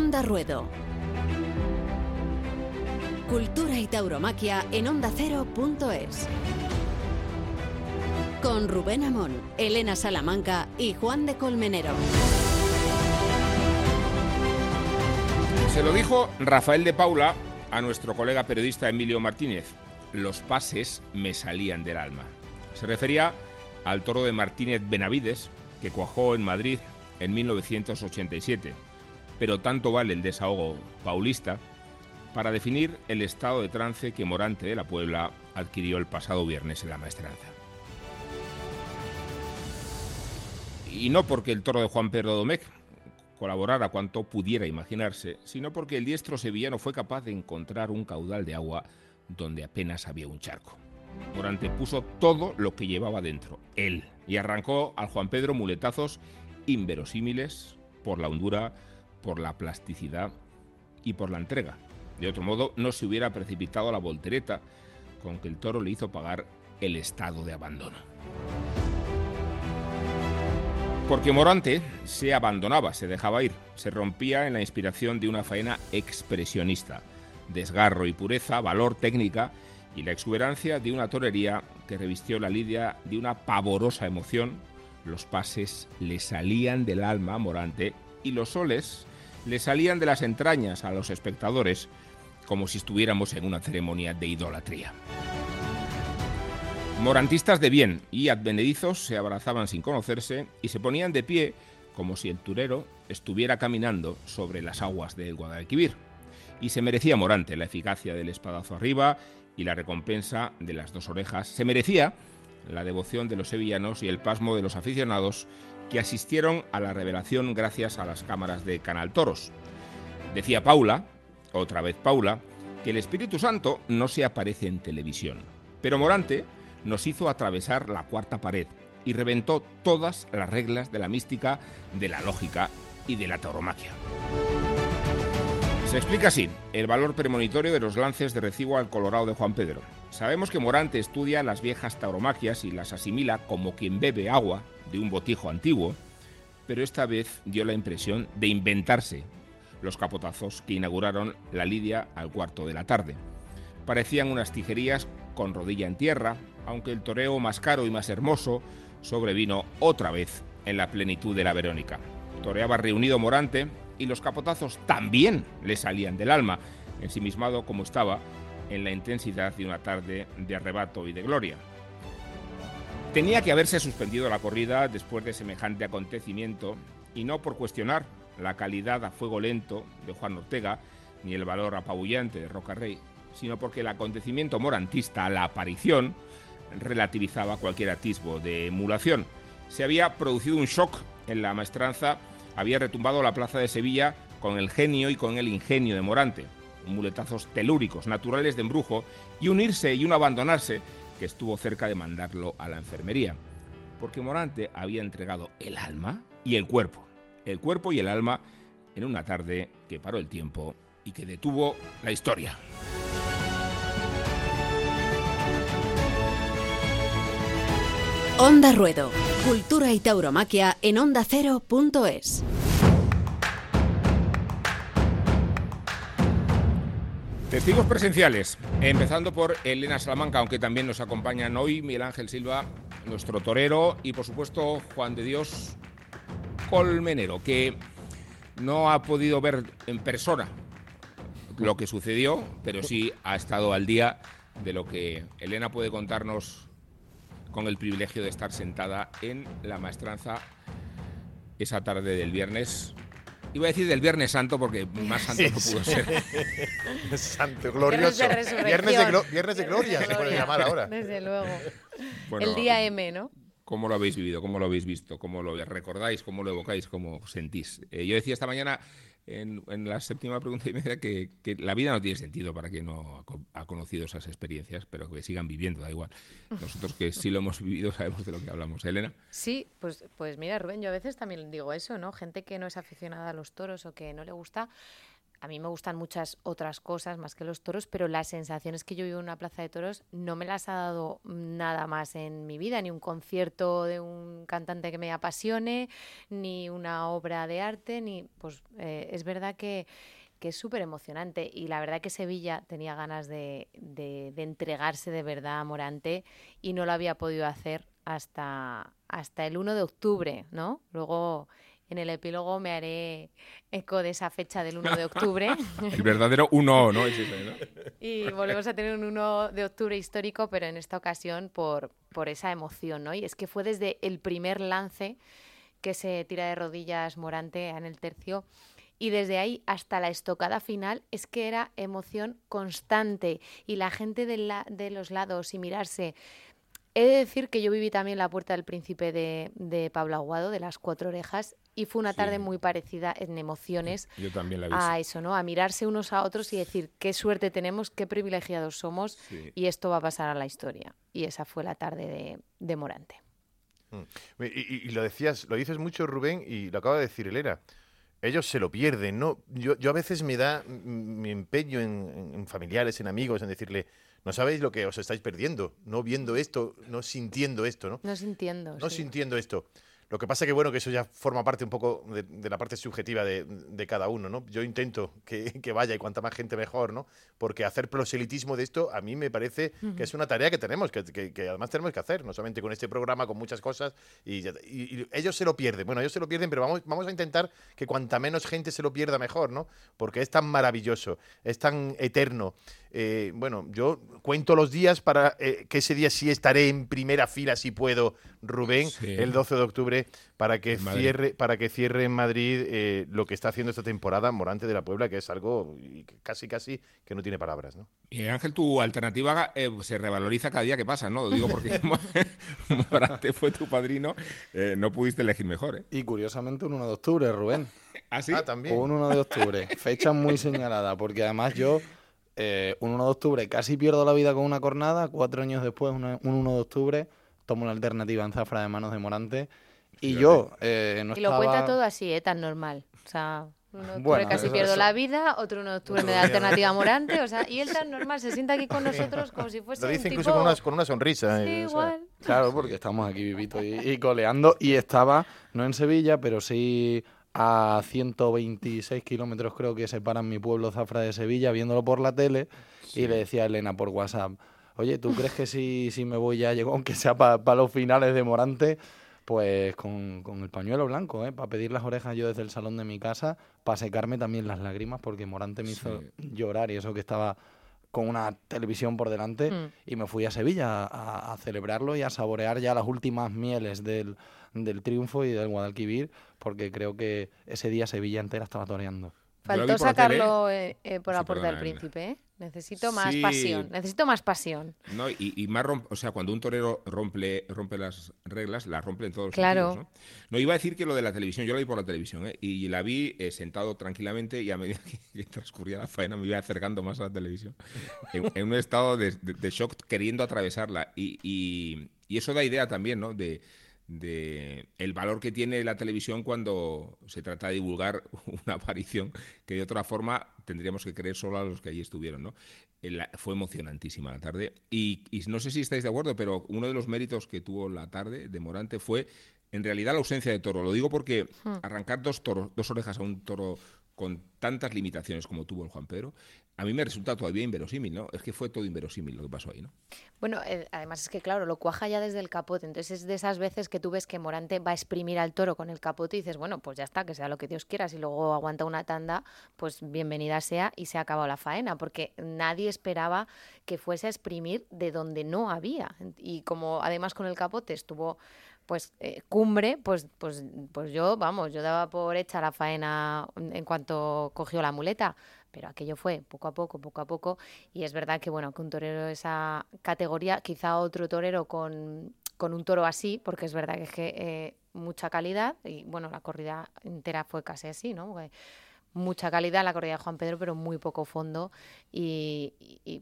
Onda Ruedo. Cultura y tauromaquia en ondacero.es. Con Rubén Amón, Elena Salamanca y Juan de Colmenero. Se lo dijo Rafael de Paula a nuestro colega periodista Emilio Martínez. Los pases me salían del alma. Se refería al toro de Martínez Benavides, que cuajó en Madrid en 1987. Pero tanto vale el desahogo paulista para definir el estado de trance que Morante de la Puebla adquirió el pasado viernes en la maestranza. Y no porque el toro de Juan Pedro Domecq colaborara cuanto pudiera imaginarse, sino porque el diestro sevillano fue capaz de encontrar un caudal de agua donde apenas había un charco. Morante puso todo lo que llevaba dentro, él, y arrancó al Juan Pedro muletazos inverosímiles por la hondura, por la plasticidad y por la entrega. De otro modo, no se hubiera precipitado la voltereta con que el toro le hizo pagar el estado de abandono. Porque Morante se abandonaba, se dejaba ir, se rompía en la inspiración de una faena expresionista, desgarro y pureza, valor, técnica y la exuberancia de una torería que revistió la lidia de una pavorosa emoción. Los pases le salían del alma a Morante y los soles le salían de las entrañas a los espectadores como si estuviéramos en una ceremonia de idolatría. Morantistas de bien y advenedizos se abrazaban sin conocerse y se ponían de pie como si el turero estuviera caminando sobre las aguas del Guadalquivir. Y se merecía Morante la eficacia del espadazo arriba y la recompensa de las dos orejas. Se merecía la devoción de los sevillanos y el pasmo de los aficionados que asistieron a la revelación gracias a las cámaras de Canal Toros. Decía Paula, otra vez Paula, que el Espíritu Santo no se aparece en televisión. Pero Morante nos hizo atravesar la cuarta pared y reventó todas las reglas de la mística, de la lógica y de la tauromaquia. Se explica así el valor premonitorio de los lances de recibo al Colorado de Juan Pedro. Sabemos que Morante estudia las viejas tauromaquias y las asimila como quien bebe agua de un botijo antiguo, pero esta vez dio la impresión de inventarse los capotazos que inauguraron la lidia al cuarto de la tarde. Parecían unas tijerías con rodilla en tierra, aunque el toreo más caro y más hermoso sobrevino otra vez en la plenitud de la Verónica. Toreaba reunido Morante y los capotazos también le salían del alma, ensimismado como estaba en la intensidad de una tarde de arrebato y de gloria. Tenía que haberse suspendido la corrida después de semejante acontecimiento y no por cuestionar la calidad a fuego lento de Juan Ortega ni el valor apabullante de Roca Rey, sino porque el acontecimiento morantista, la aparición, relativizaba cualquier atisbo de emulación. Se había producido un shock en la maestranza, había retumbado la plaza de Sevilla con el genio y con el ingenio de Morante, muletazos telúricos, naturales de embrujo, y unirse y un abandonarse que estuvo cerca de mandarlo a la enfermería. Porque Morante había entregado el alma y el cuerpo el cuerpo y el alma en una tarde que paró el tiempo y que detuvo la historia. Onda Ruedo, Cultura y Tauromaquia en ondacero.es. Testigos presenciales, empezando por Elena Salamanca, aunque también nos acompañan hoy Miguel Ángel Silva, nuestro torero, y por supuesto Juan de Dios Colmenero, que no ha podido ver en persona lo que sucedió, pero sí ha estado al día de lo que Elena puede contarnos con el privilegio de estar sentada en la maestranza esa tarde del viernes. Iba a decir del Viernes Santo porque más santo no pudo ser. santo, glorioso. Viernes de, gloria se puede llamar ahora. Desde luego. el día M, ¿no? ¿Cómo lo habéis vivido? ¿Cómo lo habéis visto? ¿Cómo lo recordáis? ¿Cómo lo evocáis? ¿Cómo sentís? Eh, yo decía esta mañana en, la séptima pregunta y media que, la vida no tiene sentido para quien no ha, conocido esas experiencias, pero que sigan viviendo, da igual. Nosotros que sí lo hemos vivido sabemos de lo que hablamos. Elena. Sí, pues, pues mira, Rubén, yo a veces también digo eso, ¿no? Gente que no es aficionada a los toros o que no le gusta a mí me gustan muchas otras cosas más que los toros, pero las sensaciones que yo vivo en una plaza de toros no me las ha dado nada más en mi vida, ni un concierto de un cantante que me apasione, ni una obra de arte, ni pues eh, es verdad que es súper emocionante. Y la verdad que Sevilla tenía ganas de, de, de, entregarse de verdad a Morante y no lo había podido hacer hasta, hasta el 1 de octubre, ¿no? Luego en el epílogo me haré eco de esa fecha del 1 de octubre. el verdadero 1, ¿no? y volvemos a tener un 1 de octubre histórico, pero en esta ocasión por, por esa emoción, ¿no? Y es que fue desde el primer lance que se tira de rodillas Morante en el tercio y desde ahí hasta la estocada final es que era emoción constante y la gente de, la, de los lados y mirarse He de decir que yo viví también la puerta del príncipe de, de Pablo Aguado, de las cuatro orejas, y fue una tarde muy parecida en emociones yo también la vi. a eso, ¿no? A mirarse unos a otros y decir qué suerte tenemos, qué privilegiados somos, y esto va a pasar a la historia. Y esa fue la tarde de, de Morante. Mm. Y, lo decías, lo dices mucho, Rubén, y lo acaba de decir Elena. Ellos se lo pierden, ¿no? Yo, yo a veces me da mi empeño en, en familiares, en amigos, en decirle, no sabéis lo que os estáis perdiendo, no viendo esto, no sintiendo esto, ¿no? No sintiendo. No sintiendo esto. Lo que pasa que, bueno, que eso ya forma parte un poco de, la parte subjetiva de, cada uno, ¿no? Yo intento que, vaya y cuanta más gente mejor, ¿no? Porque hacer proselitismo de esto a mí me parece que es una tarea que tenemos, que, además tenemos que hacer, no solamente con este programa, con muchas cosas, y, ellos se lo pierden. Bueno, ellos se lo pierden, pero vamos, vamos a intentar que cuanta menos gente se lo pierda mejor, ¿no? Porque es tan maravilloso, es tan eterno. Eh, bueno, yo cuento los días para eh, que ese día sí estaré en primera fila, si puedo, Rubén, el 12 de octubre, para que cierre, para que cierre en Madrid eh, lo que está haciendo esta temporada Morante de la Puebla, que es algo casi casi que no tiene palabras, ¿no? Y Ángel, tu alternativa se revaloriza cada día que pasa, ¿no? Lo digo porque Morante fue tu padrino, no pudiste elegir mejor, Y curiosamente un 1 de octubre, Rubén. ¿Ah, sí? Ah, también. Un 1 de octubre, fecha muy señalada, porque además yo eh, un 1 de octubre casi pierdo la vida con una cornada, cuatro años después, un 1 de octubre, tomo la alternativa en zafra de manos de Morante. Y yo eh, no Y lo cuenta todo así, ¿eh? Tan normal. O sea, uno de octubre casi pierdo la vida, otro 1 de octubre me da alternativa Morante, o sea, y él tan normal se sienta aquí con nosotros como si fuese Lo dice un incluso con, una, con una sonrisa. Sí, igual. Claro, porque estamos aquí vivitos y, y, coleando, y estaba, no en Sevilla, pero sí a 126 kilómetros creo que separan mi pueblo Zafra de Sevilla, viéndolo por la tele, y le decía a Elena por WhatsApp, oye, ¿tú crees que si, si me voy ya llego, aunque sea para los finales de Morante, pues con, con el pañuelo blanco, ¿eh? para pedir las orejas yo desde el salón de mi casa, para secarme también las lágrimas, porque Morante me hizo llorar y eso que estaba con una televisión por delante, mm. y me fui a Sevilla a, a celebrarlo y a saborear ya las últimas mieles del del triunfo y del Guadalquivir, porque creo que ese día Sevilla entera estaba toreando. Faltó sacarlo eh, eh, por la puerta del príncipe, ¿eh? Necesito más pasión, necesito más pasión. No, y, más o sea, cuando un torero rompe, rompe las reglas, las rompe en todos los claro. sentidos, ¿no? iba a decir que lo de la televisión, yo la vi por la televisión, ¿eh? y la vi sentado tranquilamente y a medida que, transcurría la faena me iba acercando más a la televisión, en, un estado de, shock queriendo atravesarla. Y, y, eso da idea también, ¿no? De, de el valor que tiene la televisión cuando se trata de divulgar una aparición que de otra forma tendríamos que creer solo a los que allí estuvieron, ¿no? fue emocionantísima la tarde y, no sé si estáis de acuerdo, pero uno de los méritos que tuvo la tarde de Morante fue en realidad la ausencia de toro. Lo digo porque hmm. arrancar dos toros, dos orejas a un toro con tantas limitaciones como tuvo el Juan Pedro, a mí me resulta todavía inverosímil, ¿no? Es que fue todo inverosímil lo que pasó ahí, ¿no? Bueno, además es que, claro, lo cuaja ya desde el capote, entonces es de esas veces que tú ves que Morante va a exprimir al toro con el capote y dices, bueno, pues ya está, que sea lo que Dios quiera, si luego aguanta una tanda, pues bienvenida sea y se ha acabado la faena, porque nadie esperaba que fuese a exprimir de donde no había. Y como además con el capote estuvo pues eh, cumbre, pues, pues, pues yo, vamos, yo daba por hecha la faena en cuanto cogió la muleta, pero aquello fue poco a poco, poco a poco, y es verdad que bueno, que un torero de esa categoría, quizá otro torero con, con un toro así, porque es verdad que es que eh, mucha calidad, y bueno, la corrida entera fue casi así, ¿no? Mucha calidad la corrida de Juan Pedro, pero muy poco fondo y,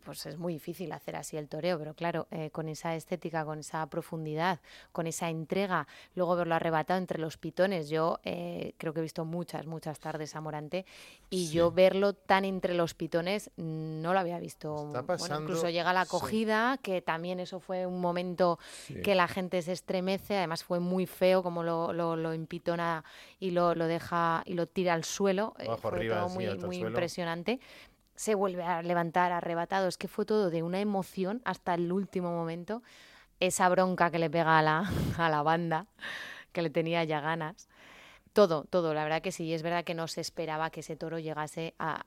pues es muy difícil hacer así el toreo, pero claro, eh, con esa estética, con esa profundidad, con esa entrega, luego verlo arrebatado entre los pitones, yo eh, creo que he visto muchas, muchas tardes a Morante y yo verlo tan entre los pitones no lo había visto. Bueno, incluso llega la acogida, que también eso fue un momento que la gente se estremece, además fue muy feo como lo, lo, impitona y lo, lo, deja y lo tira al suelo, todo muy, muy impresionante se vuelve a levantar arrebatado. Es que fue todo de una emoción hasta el último momento. Esa bronca que le pega a la, a la banda, que le tenía ya ganas. Todo, todo. La verdad que sí, es verdad que no se esperaba que ese toro llegase a,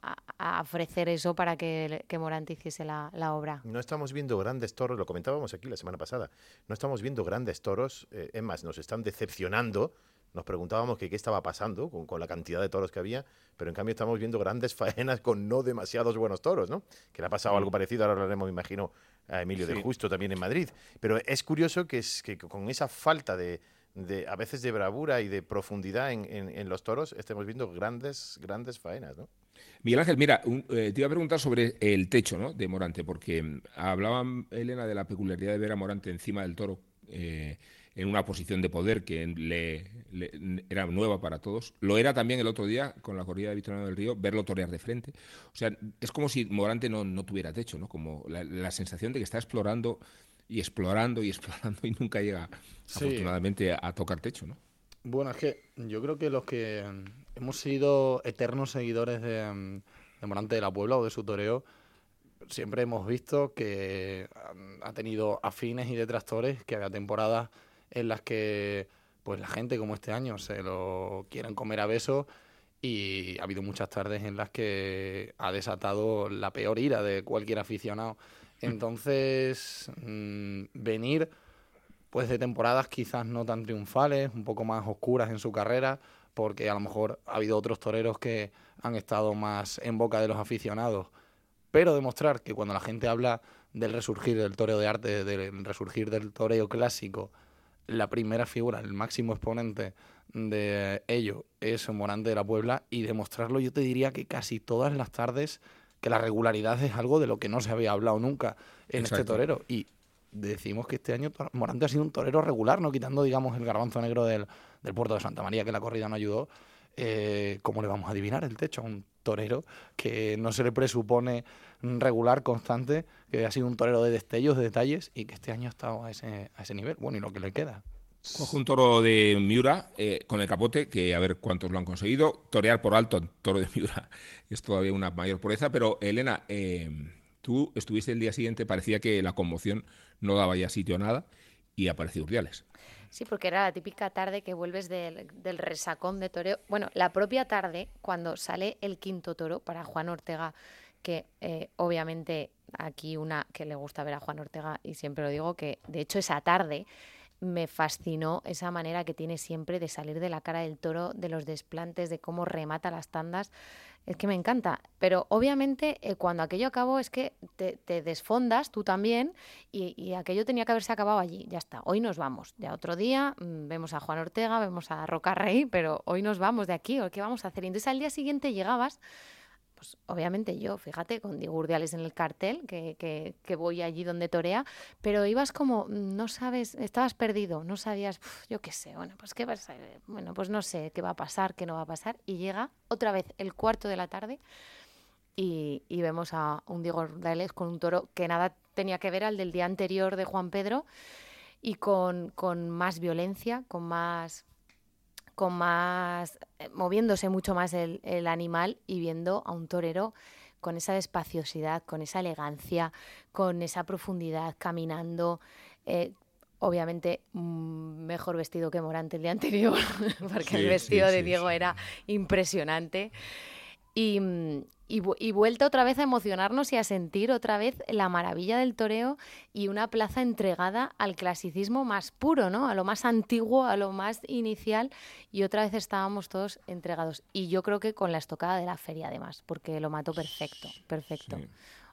ofrecer eso para que, que Morante hiciese la, la, obra. No estamos viendo grandes toros, lo comentábamos aquí la semana pasada, no estamos viendo grandes toros, eh, es más, nos están decepcionando nos preguntábamos que qué estaba pasando con, la cantidad de toros que había, pero en cambio estamos viendo grandes faenas con no demasiados buenos toros, ¿no? Que le ha pasado algo mm. parecido, ahora hablaremos, me imagino, a Emilio de Justo también en Madrid. Pero es curioso que, es, que con esa falta de, a veces de bravura y de profundidad en, los toros, estemos viendo grandes, grandes faenas, ¿no? Miguel Ángel, mira, eh, te iba a preguntar sobre el techo ¿no? de Morante, porque mm, hablaba Elena de la peculiaridad de ver a Morante encima del toro. Eh, en una posición de poder que le, era nueva para todos. Lo era también el otro día con la corrida de Victoriano del Río, verlo torear de frente. O sea, es como si Morante no, no tuviera techo, ¿no? Como la, sensación de que está explorando y explorando y explorando y nunca llega, afortunadamente, a, tocar techo, ¿no? Bueno, es que yo creo que los que hemos sido eternos seguidores de, de Morante de la Puebla o de su toreo, siempre hemos visto que ha tenido afines y detractores, que había temporadas en las que pues la gente como este año se lo quieren comer a besos y ha habido muchas tardes en las que ha desatado la peor ira de cualquier aficionado. Entonces, mm, venir pues de temporadas quizás no tan triunfales, un poco más oscuras en su carrera, porque a lo mejor ha habido otros toreros que han estado más en boca de los aficionados, pero demostrar que cuando la gente habla del resurgir del toreo de arte, del resurgir del toreo clásico, la primera figura, el máximo exponente de ello es Morante de la Puebla y demostrarlo yo te diría que casi todas las tardes que la regularidad es algo de lo que no se había hablado nunca en este torero. Y decimos que este año Morante ha sido un torero regular, no quitando digamos el garbanzo negro del, del puerto de Santa María que la corrida no ayudó. Eh, ¿cómo le vamos a adivinar el techo a un torero que no se le presupone regular, constante, que ha sido un torero de destellos, de detalles y que este año ha estado a ese, a ese nivel? Bueno, y lo que le queda. Coge un toro de Miura eh, con el capote, que a ver cuántos lo han conseguido. Torear por alto toro de Miura es todavía una mayor pureza, pero Elena, eh, tú estuviste el día siguiente, parecía que la conmoción no daba ya sitio a nada y apareció Urdiales. Sí, porque era la típica tarde que vuelves del, resacón de toreo. Bueno, la propia tarde, cuando sale el quinto toro para Juan Ortega, que eh, obviamente aquí una que le gusta ver a Juan Ortega, y siempre lo digo, que de hecho esa tarde me fascinó esa manera que tiene siempre de salir de la cara del toro, de los desplantes, de cómo remata las tandas. Es que me encanta. Pero obviamente eh, cuando aquello acabó es que te, desfondas tú también y, aquello tenía que haberse acabado allí. Ya está. Hoy nos vamos. Ya otro día mm, vemos a Juan Ortega, vemos a Roca Rey, pero hoy nos vamos de aquí. ¿Qué vamos a hacer? Y entonces al día siguiente llegabas pues obviamente yo, fíjate, con Digurdiales en el cartel, que, que, voy allí donde torea, pero ibas como, no sabes, estabas perdido, no sabías, yo qué sé, bueno, pues qué va bueno, pues no sé qué va a pasar, qué no va a pasar, y llega otra vez el cuarto de la tarde y, y vemos a un Digurdiales con un toro que nada tenía que ver al del día anterior de Juan Pedro y con, con más violencia, con más con más, eh, moviéndose mucho más el, animal y viendo a un torero con esa despaciosidad, con esa elegancia, con esa profundidad, caminando. Eh, obviamente mm, mejor vestido que Morante el día anterior, porque el vestido de Diego era impresionante. Y, mm, y, vuelta otra vez a emocionarnos y a sentir otra vez la maravilla del toreo y una plaza entregada al clasicismo más puro, ¿no? A lo más antiguo, a lo más inicial y otra vez estábamos todos entregados. Y yo creo que con la estocada de la feria además, porque lo mató perfecto, perfecto.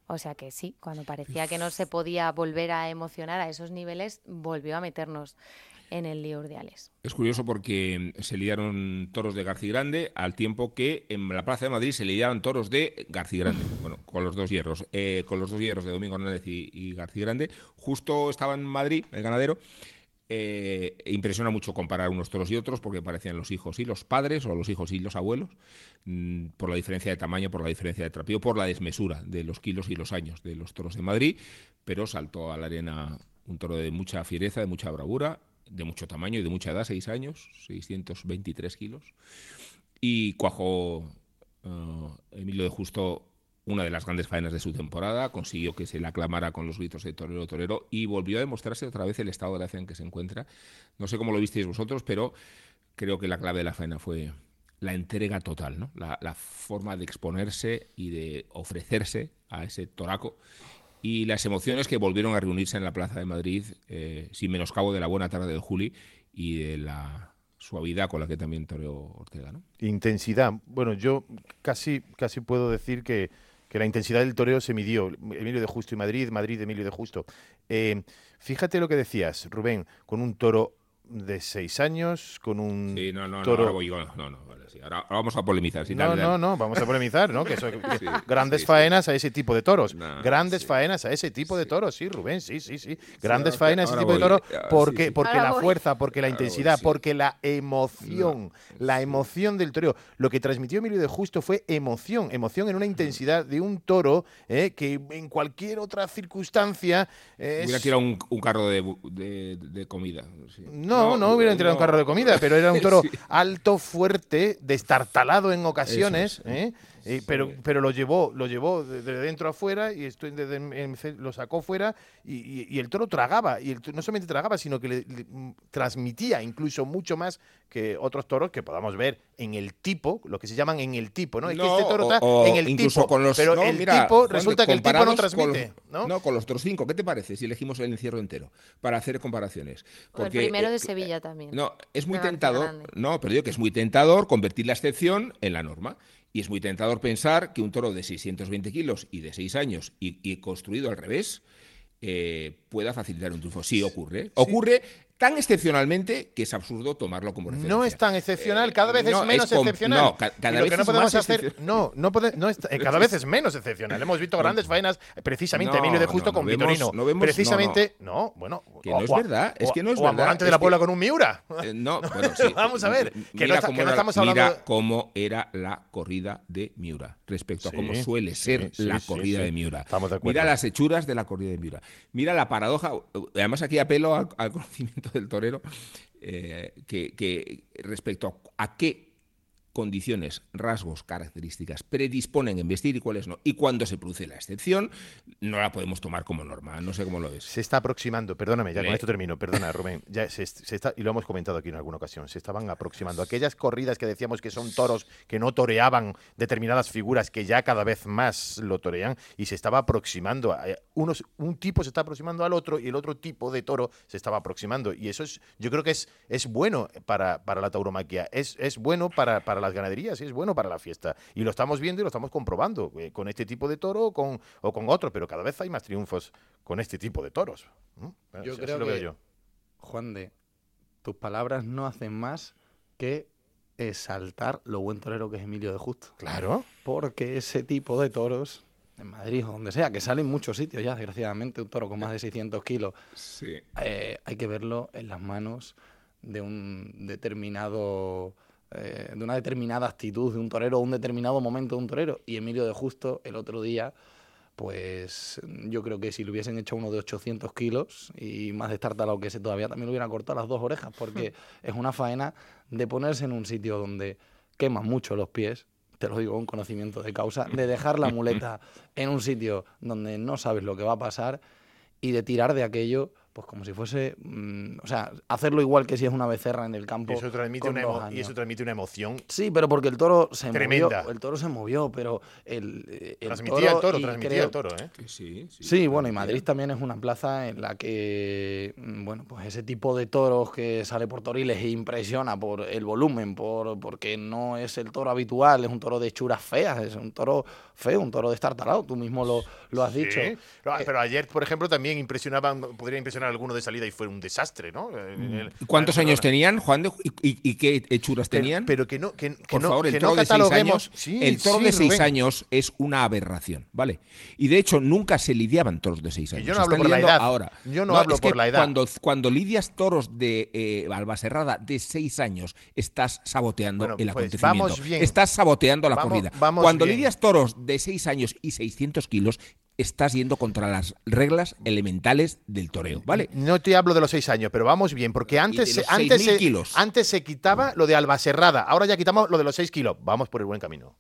O sea que sí, cuando parecía que no se podía volver a emocionar a esos niveles, volvió a meternos en el. Es curioso porque se lidiaron toros de García Grande al tiempo que en la Plaza de Madrid se lidiaron toros de García Grande, bueno, con los dos hierros, eh, con los dos hierros de Domingo Hernández y, y García Grande. Justo estaba en Madrid, el ganadero, eh, impresiona mucho comparar unos toros y otros porque parecían los hijos y los padres o los hijos y los abuelos mm, por la diferencia de tamaño, por la diferencia de trapío, por la desmesura de los kilos y los años de los toros de Madrid, pero saltó a la arena un toro de mucha fiereza, de mucha bravura, de mucho tamaño y de mucha edad, seis años, 623 kilos, y cuajó uh, Emilio de Justo una de las grandes faenas de su temporada, consiguió que se le aclamara con los gritos de torero, torero, y volvió a demostrarse otra vez el estado de gracia en que se encuentra. No sé cómo lo visteis vosotros, pero creo que la clave de la faena fue la entrega total, ¿no? la, la forma de exponerse y de ofrecerse a ese toraco y las emociones que volvieron a reunirse en la Plaza de Madrid, eh, sin menoscabo de la buena tarde de Juli y de la suavidad con la que también toreó Ortega. ¿no? Intensidad. Bueno, yo casi, casi puedo decir que, que la intensidad del toreo se midió. Emilio de Justo y Madrid, Madrid, Emilio de Justo. Eh, fíjate lo que decías, Rubén, con un toro de seis años, con un Sí, no, no, toro... no, no, no, vale, sí, ahora, ahora vamos a polemizar. sí, No, dale, no, dale. no, vamos a polemizar, ¿no? Que eso- que- Sí, grandes sí, sí. faenas a ese tipo de toros. No, grandes sí. faenas a ese tipo de toros, sí, Rubén, sí, sí, sí. Grandes ahora- faenas a ese tipo de toros Ah, sí, porque, sí. porque Ahora la voy. fuerza, porque la Ahora voy, intensidad, sí. porque la emoción, No, la sí. emoción del toreo. Lo que transmitió Emilio de Justo fue emoción, emoción en una intensidad de un toro eh, que en cualquier otra circunstancia eh, Hubiera tirado un, un carro de, bu- de- de comida. sí. no, no, hubieran tirado un no. carro de comida, pero era un toro Sí. alto, fuerte, destartalado en ocasiones, es. ¿eh? Eh, pero, pero lo llevó, lo llevó de, de dentro a fuera y esto, de- de- en- lo sacó fuera y, y- y el toro tragaba. Y el no solamente tragaba, sino que le, le, mm, transmitía incluso mucho más que otros toros que podamos ver en el tipo, lo que se llaman en el tipo, ¿no? Es que No, este toro o- está o en el incluso tipo, con los, pero no, el mira, tipo, Juan, resulta que el tipo no comparamos con transmite, los- ¿no? con los otros cinco. ¿Qué te parece si elegimos el encierro entero para hacer comparaciones? O el primero eh, de Sevilla también. No, es muy tentador. No, pero digo que es muy tentador convertir la excepción en la norma. Y es muy tentador pensar que un toro de 620 kilos y de 6 años y, y construido al revés eh, pueda facilitar un triunfo. Sí ocurre. Ocurre tan excepcionalmente que es absurdo tomarlo como referencia. No es tan excepcional, Eh, cada vez es menos com- excepcional. No, ca- cada vez no es podemos hacer, no, no, pode- no es- eh, cada vez es menos excepcional. Hemos visto grandes faenas, precisamente No, Emilio de Justo con vemos- Vitorino. no vemos- precisamente, no, bueno, Que no es verdad, es que no es o verdad, de la que- Puebla con un Miura. Eh, no, bueno, sí. Vamos a ver, que Mira está- cómo que no estamos hablando mira cómo era la corrida de Miura respecto Sí, a cómo suele ser sí, la corrida de Miura. Estamos de acuerdo. Mira las hechuras de la corrida de Miura. Mira la paradoja. Además aquí apelo al conocimiento del torero eh, que, respecto a qué condiciones, rasgos, características predisponen a investir y cuáles no. Y cuando se produce la excepción, no la podemos tomar como norma. No sé cómo lo ves. Se está aproximando, perdóname, ya con Le- esto termino, perdona Rubén, ya se, se está, y lo hemos comentado aquí en alguna ocasión, se estaban aproximando. Aquellas corridas que decíamos que son toros que no toreaban determinadas figuras que ya cada vez más lo torean y se estaba aproximando. a- unos, un tipo se está aproximando al otro y el otro tipo de toro se estaba aproximando. Y eso es, yo creo que es, es bueno para, para la tauromaquia, es, es bueno para, para las ganaderías, es bueno para la fiesta. Y lo estamos viendo y lo estamos comprobando eh, con este tipo de toro o con, o con otro, pero cada vez hay más triunfos con este tipo de toros. ¿no? Yo Así creo lo veo que- yo. Juan de, tus palabras no hacen más que exaltar lo buen torero que es Emilio de Justo. Claro. Porque ese tipo de toros, en Madrid o donde sea, que sale en muchos sitios ya, desgraciadamente, un toro con más de 600 kilos, Sí. eh, hay que verlo en las manos de un determinado eh, de una determinada actitud de un torero o un determinado momento de un torero. Y Emilio de Justo el otro día pues yo creo que si le hubiesen hecho uno de 800 kilos y más destartalado que ese todavía también le hubieran cortado las dos orejas porque es una faena de ponerse en un sitio donde queman mucho los pies te lo digo con conocimiento de causa, de dejar la muleta en un sitio donde no sabes lo que va a pasar y de tirar de aquello, pues como si fuese, mm, o sea, hacerlo igual que si es una becerra en el campo. Y eso, transmite una dos emo- y años. eso transmite una emoción. Sí, pero porque el toro se Tremenda. movió. El toro se movió, pero el, eh, el Transmitía el toro, transmitía creo- el toro, ¿eh? Que sí, sí. Sí, bueno, y. Madrid también es una plaza en la que, mm, bueno, pues ese tipo de toros que sale por toriles e impresiona por el volumen, por porque no es el toro habitual, es un toro de hechuras feas, es un toro feo, un toro de estar talado, tú mismo lo, lo has dicho. Sí. Pero, pero ayer, por ejemplo, también impresionaban, podría impresionar alguno de salida y fue un desastre, ¿no? En el- ¿Cuántos Barcelona. años tenían, Juan? de- ¿Y, y- y qué hechuras Pero- tenían? Pero que no, que, que Por no, favor, el que toro no de seis años, Sí, el toro sí, de seis Rubén. años es una aberración, ¿vale? Y de hecho nunca se lidiaban toros de seis Que años. yo no hablo por la edad. Ahora. Yo no hablo es que por la edad. Cuando, cuando lidias toros de eh, Albaserrada de seis años, estás saboteando Bueno, el pues acontecimiento. vamos bien. Estás saboteando la Vamos- corrida. vamos cuando bien. lidias toros de seis años y 600 kilos, estás yendo contra las reglas elementales del toreo, ¿vale? No te hablo de los seis años, pero vamos bien, porque antes, se- antes, 6.000 se, kilos. antes se quitaba lo de Albaserrada, ahora ya quitamos lo de los seis kilos. Vamos por el buen camino.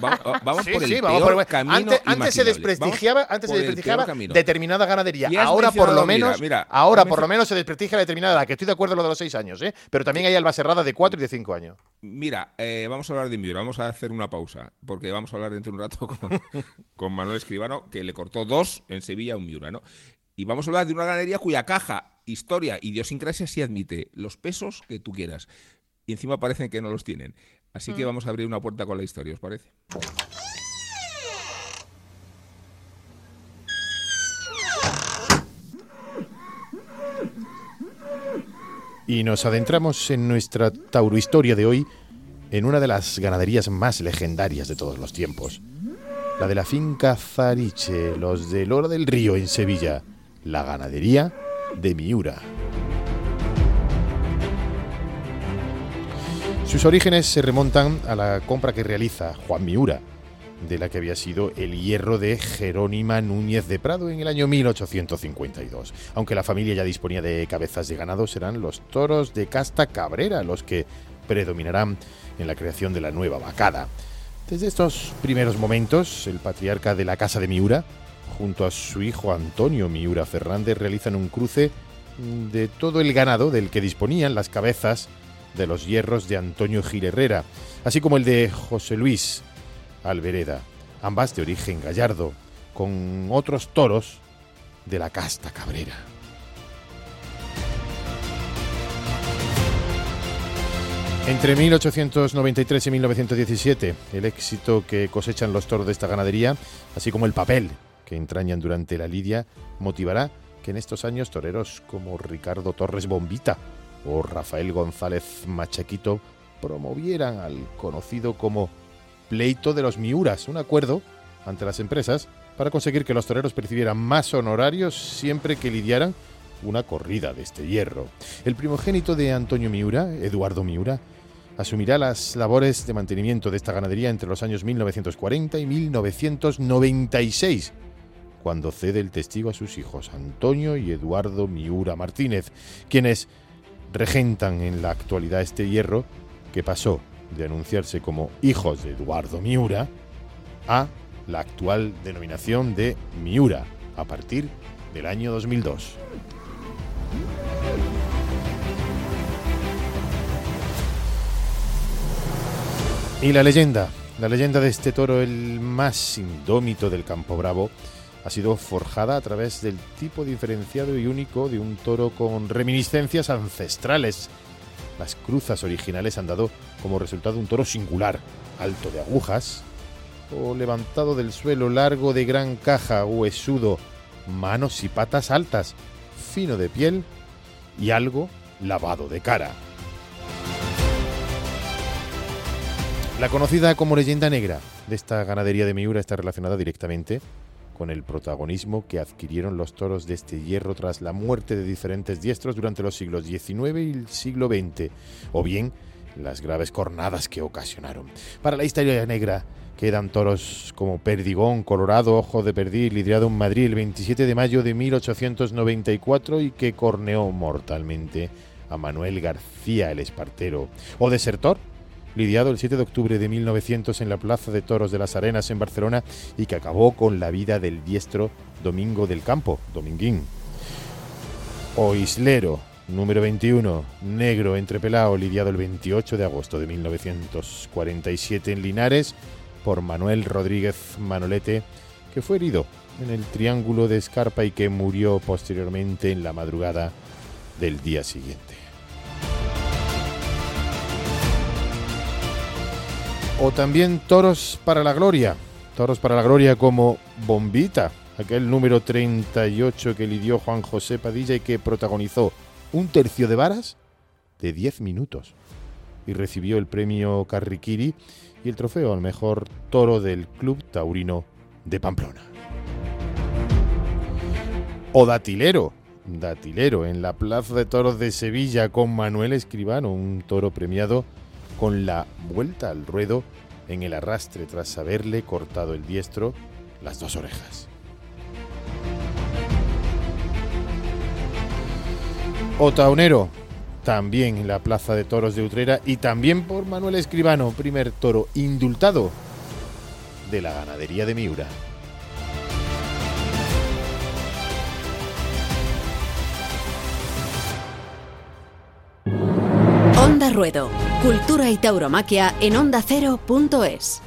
Vamos, vamos Sí, por el sí, peor vamos por el camino Antes, antes se desprestigiaba, Vamos antes se desprestigiaba determinada ganadería. Ahora por lo mira, menos, mira, ahora por lo menos se desprestigia la determinada que estoy de acuerdo en lo de los seis años, ¿eh? Pero también hay Albaserrada de cuatro y de cinco años. Mira, eh, vamos a hablar de Miura, vamos a hacer una pausa, porque vamos a hablar dentro de un rato con, con Manuel Escribano, que le cortó dos en Sevilla a un Miura, ¿no? Y vamos a hablar de una ganadería cuya caja, historia, idiosincrasia sí admite los pesos que tú quieras. Y encima parecen que no los tienen. Así que vamos a abrir una puerta con la historia, ¿os parece? Y nos adentramos en nuestra taurohistoria de hoy en una de las ganaderías más legendarias de todos los tiempos. La de la finca Zariche, los del Oro del Río en Sevilla. La ganadería de Miura. Sus orígenes se remontan a la compra que realiza Juan Miura, de la que había sido el hierro de Jerónima Núñez de Prado en el año 1852. Aunque la familia ya disponía de cabezas de ganado, serán los toros de casta cabrera los que predominarán en la creación de la nueva vacada. Desde estos primeros momentos, el patriarca de la Casa de Miura, junto a su hijo Antonio Miura Fernández, realizan un cruce de todo el ganado del que disponían las cabezas de los hierros de Antonio Gil Herrera, así como el de José Luis Albereda, ambas de origen gallardo, con otros toros de la casta cabrera. Entre 1893 y 1917, el éxito que cosechan los toros de esta ganadería, así como el papel que entrañan durante la lidia, motivará que en estos años toreros como Ricardo Torres Bombita o Rafael González Machaquito promovieran al conocido como pleito de los Miuras, un acuerdo ante las empresas para conseguir que los toreros percibieran más honorarios siempre que lidiaran una corrida de este hierro. El primogénito de Antonio Miura, Eduardo Miura, asumirá las labores de mantenimiento de esta ganadería entre los años 1940 y 1996, cuando cede el testigo a sus hijos Antonio y Eduardo Miura Martínez, quienes regentan en la actualidad este hierro que pasó de anunciarse como hijos de Eduardo Miura a la actual denominación de Miura a partir del año 2002. Y la leyenda, la leyenda de este toro, el más indómito del Campo Bravo, ha sido forjada a través del tipo diferenciado y único de un toro con reminiscencias ancestrales. Las cruzas originales han dado como resultado un toro singular, alto de agujas, o levantado del suelo, largo de gran caja, huesudo, manos y patas altas, fino de piel y algo lavado de cara. La conocida como leyenda negra de esta ganadería de Miura está relacionada directamente con el protagonismo que adquirieron los toros de este hierro tras la muerte de diferentes diestros durante los siglos XIX y el siglo XX, o bien las graves cornadas que ocasionaron. Para la historia negra quedan toros como Perdigón, Colorado, Ojo de Perdí, lidiado en Madrid el 27 de mayo de 1894 y que corneó mortalmente a Manuel García el Espartero, o Desertor, lidiado el 7 de octubre de 1900 en la Plaza de Toros de las Arenas en Barcelona y que acabó con la vida del diestro Domingo del Campo, Dominguín. O Islero, número 21, negro entrepelado, lidiado el 28 de agosto de 1947 en Linares por Manuel Rodríguez Manolete, que fue herido en el Triángulo de Escarpa y que murió posteriormente en la madrugada del día siguiente. O también toros para la gloria. Toros para la gloria como Bombita, aquel número 38 que lidió Juan José Padilla y que protagonizó un tercio de varas de 10 minutos y recibió el premio Carriquiri y el trofeo al mejor toro del Club Taurino de Pamplona. O Datilero, Datilero en la Plaza de Toros de Sevilla con Manuel Escribano, un toro premiado con la vuelta al ruedo en el arrastre tras haberle cortado el diestro las dos orejas. O Taunero, también en la Plaza de Toros de Utrera y también por Manuel Escribano, primer toro indultado de la ganadería de Miura. Onda Ruedo. Cultura y tauromaquia en ondacero.es.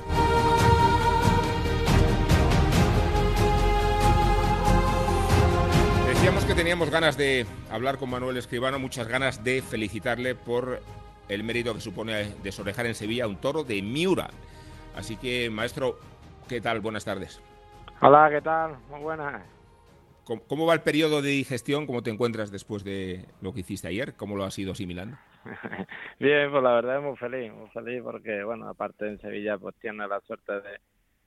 Decíamos que teníamos ganas de hablar con Manuel Escribano, muchas ganas de felicitarle por el mérito que supone desorejar en Sevilla un toro de Miura. Así que, maestro, ¿qué tal? Buenas tardes. Hola, ¿qué tal? Muy buenas. ¿Cómo, cómo va el periodo de digestión? ¿Cómo te encuentras después de lo que hiciste ayer? ¿Cómo lo has ido asimilando? Bien, pues la verdad es muy feliz, muy feliz porque, bueno, aparte en Sevilla pues tienes la suerte de,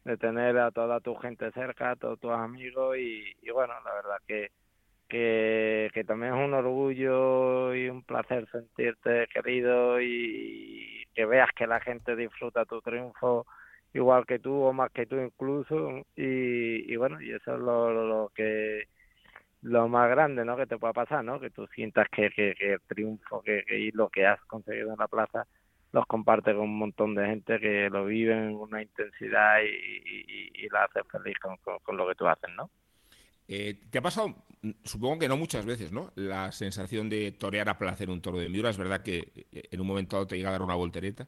de tener a toda tu gente cerca, a todos tus amigos y, y bueno, la verdad que, que, también es un orgullo y un placer sentirte querido y que veas que la gente disfruta tu triunfo igual que tú o más que tú incluso y, y bueno, y eso es lo que lo más grande ¿no? que te pueda pasar, ¿no? que tú sientas que, que, que el triunfo que, que, y lo que has conseguido en la plaza los comparte con un montón de gente que lo vive en una intensidad y, y, la hace feliz con, con, con, lo que tú haces, ¿no? Eh, ¿Te ha pasado, supongo que no muchas veces, ¿no? La sensación de torear a placer un toro de Miura. Es verdad que eh, en un momento dado te llega a dar una voltereta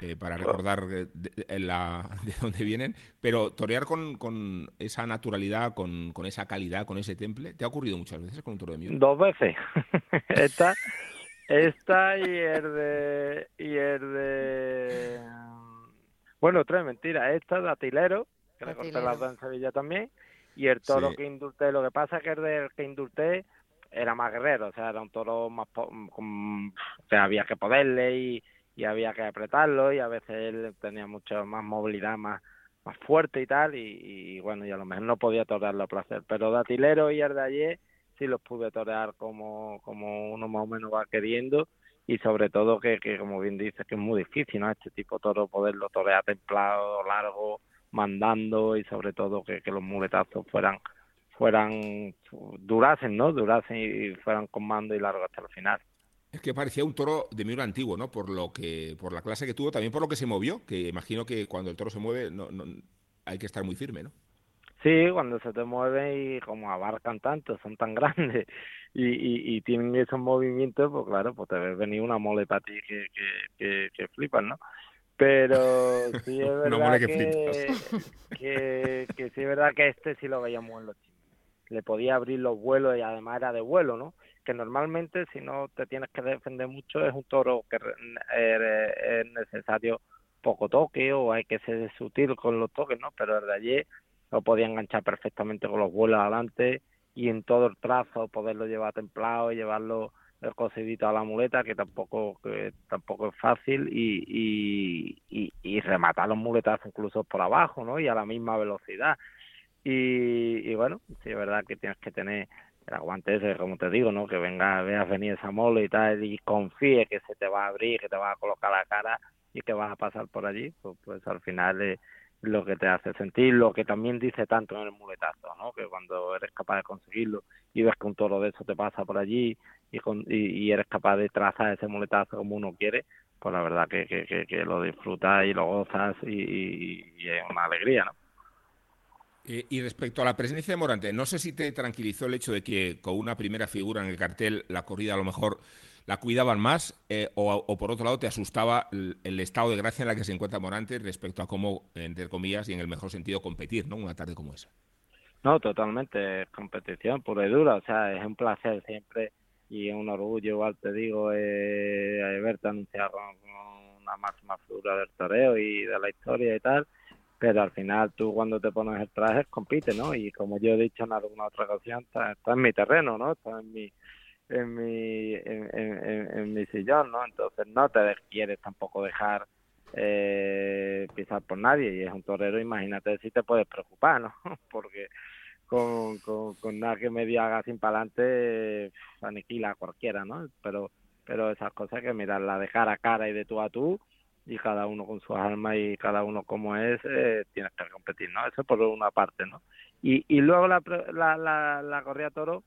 eh, para recordar de, de, la, de, dónde vienen, pero torear con, con esa naturalidad, con, con, esa calidad, con ese temple, ¿te ha ocurrido muchas veces con un toro de Miura? Dos veces. esta, esta y el de... Y el de... Bueno, tres mentiras. Esta de Atilero, que le corté dos en Sevilla también, y el toro sí. que indulté. Lo que pasa es que el del que indulté era más guerrero, o sea, era un toro más... Con, o sea, había que poderle y y había que apretarlo y a veces él tenía mucho más movilidad, más más fuerte y tal, y, bueno, y a lo mejor no podía torearlo a placer, pero Datilero y ayer sí los pude torear como, como uno más o menos va queriendo, y sobre todo que, que como bien dices, que es muy difícil, ¿no? Este tipo de toro poderlo torear templado, largo, mandando, y sobre todo que, que los muletazos fueran fueran durasen, ¿no? Durasen y fueran con mando y largo hasta el final. Es que parecía un toro de Miura antiguo, ¿no? Por lo que, por la clase que tuvo, también por lo que se movió, que imagino que cuando el toro se mueve no, no, hay que estar muy firme, ¿no? Sí, cuando se te mueve y como abarcan tanto, son tan grandes y, y, y tienen esos movimientos, pues claro, pues te ves venir una mole para ti que, que, que, que flipan, ¿no? Pero sí es verdad que, que, que, que, sí es verdad que este sí lo veíamos en los. Le podía abrir los vuelos y además era de vuelo, ¿no? que normalmente si no te tienes que defender mucho es un toro que es necesario poco toque o hay que ser sutil con los toques, ¿no? Pero el de ayer lo podía enganchar perfectamente con los vuelos adelante y en todo el trazo poderlo llevar templado y llevarlo el a la muleta que tampoco que tampoco es fácil y, y, y, y rematar los muletazos incluso por abajo, ¿no? Y a la misma velocidad. Y bueno, sí es verdad que tienes que tener el aguante ese, como te digo, ¿no? Que venga, veas venir esa mole y tal, y confíe que se te va a abrir, que te va a colocar la cara y que vas a pasar por allí, pues, pues al final es lo que te hace sentir, lo que también dice tanto en el muletazo, ¿no? Que cuando eres capaz de conseguirlo y ves que un toro de eso te pasa por allí y, con, y, eres capaz de trazar ese muletazo como uno quiere, pues la verdad que, que, lo disfrutas y lo gozas y, y es una alegría, ¿no? Eh, y respecto a la presencia de Morante, no sé si te tranquilizó el hecho de que con una primera figura en el cartel la corrida a lo mejor la cuidaban más eh, o, por otro lado te asustaba el, el, estado de gracia en la que se encuentra Morante respecto a cómo, entre comillas, y en el mejor sentido, competir, ¿no? Una tarde como esa. No, totalmente, es competición pura y dura, o sea, es un placer siempre y un orgullo, igual te digo, eh, verte anunciado con una máxima figura del toreo y de la historia y tal, pero al final tú cuando te pones el traje compites, ¿no? Y como yo he dicho en alguna otra ocasión, está, en mi terreno, ¿no? Está en mi en mi en, mi sillón, ¿no? Entonces no te quieres tampoco dejar eh, pisar por nadie y es un torero, imagínate si te puedes preocupar, ¿no? Porque con, con, nada que medio haga sin pa'lante aniquila a cualquiera, ¿no? Pero pero esas cosas que mirarla de cara a cara y de tú a tú y cada uno con sus armas y cada uno como es, eh, tienes que competir, ¿no? Eso por una parte, ¿no? Y, y luego la, la, la, la corrida toro,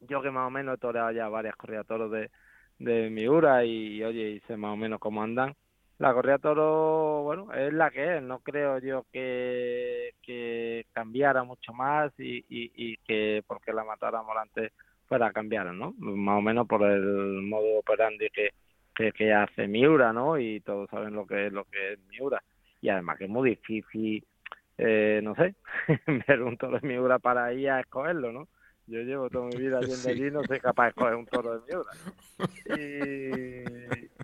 yo que más o menos he toreado ya varias corridas toros de, de Miura y, oye, y sé más o menos cómo andan, la corrida toro, bueno, es la que es, no creo yo que, que cambiara mucho más y, y, y que porque la matara Morante fuera a cambiar, ¿no? Más o menos por el modo operandi que que, hace Miura, ¿no? Y todos saben lo que es lo que es Miura. Y además que es muy difícil, eh, no sé, ver un toro de Miura para ir a escogerlo, ¿no? Yo llevo toda mi vida yendo allí no soy capaz de escoger un toro de Miura.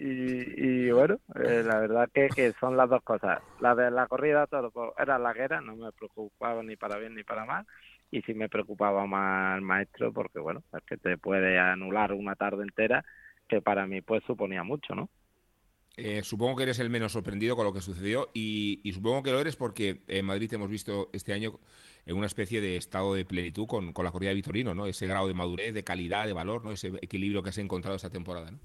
Y, y, bueno, eh, la verdad que, que son las dos cosas. La de la corrida todo pues, era la que era, no me preocupaba ni para bien ni para mal. Y sí me preocupaba más el maestro porque, bueno, es que te puede anular una tarde entera que para mí pues suponía mucho, ¿no? Eh, supongo que eres el menos sorprendido con lo que sucedió y, supongo que lo eres porque en Madrid te hemos visto este año en una especie de estado de plenitud con, con la corrida de Vitorino, ¿no? Ese grado de madurez, de calidad, de valor, ¿no? Ese equilibrio que has encontrado esta temporada, ¿no?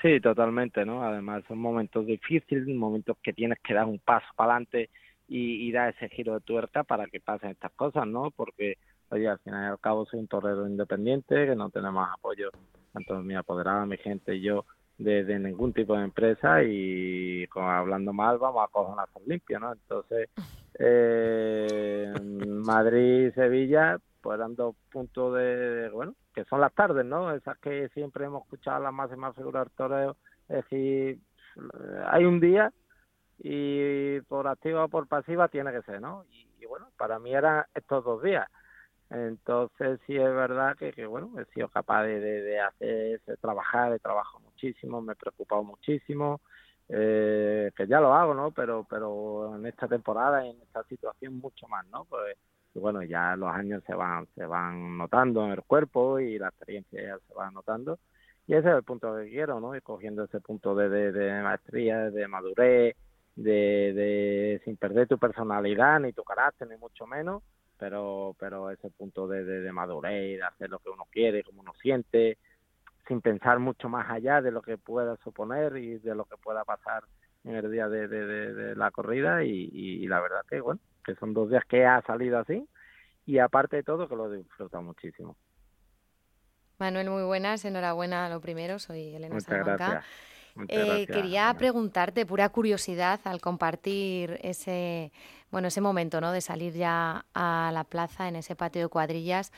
Sí, totalmente, ¿no? Además son momentos difíciles, momentos que tienes que dar un paso para adelante y, y dar ese giro de tuerca para que pasen estas cosas, ¿no? Porque, oye, al final y al cabo soy un torero independiente, que no tenemos apoyo tanto mi apoderada, mi gente y yo, de, ningún tipo de empresa y hablando mal vamos a una limpia, ¿no? Entonces, eh, Madrid Sevilla, pues dando puntos de, bueno, que son las tardes, ¿no? Esas que siempre hemos escuchado las máximas figuras del toreo, es decir, hay un día y por activa o por pasiva tiene que ser, ¿no? Y, y bueno, para mí eran estos dos días. Entonces sí es verdad que, que bueno, he sido capaz de, de, hacer ese trabajar, he trabajado muchísimo, me he preocupado muchísimo, eh, que ya lo hago, ¿no? Pero, pero en esta temporada y en esta situación mucho más, ¿no? Pues bueno, ya los años se van, se van notando en el cuerpo y la experiencia ya se va notando y ese es el punto que quiero, ¿no? Y cogiendo ese punto de, de, de maestría, de madurez, de, de sin perder tu personalidad ni tu carácter ni mucho menos pero pero ese punto de, de, madurez, de hacer lo que uno quiere, como uno siente, sin pensar mucho más allá de lo que pueda suponer y de lo que pueda pasar en el día de, de la corrida y, y, la verdad que bueno, que son dos días que ha salido así y aparte de todo que lo he disfrutado muchísimo. Manuel, muy buenas, enhorabuena lo primero, soy Elena Muchas gracias. Eh, quería preguntarte, pura curiosidad, al compartir ese, bueno, ese momento, ¿no? De salir ya a la plaza en ese patio de cuadrillas.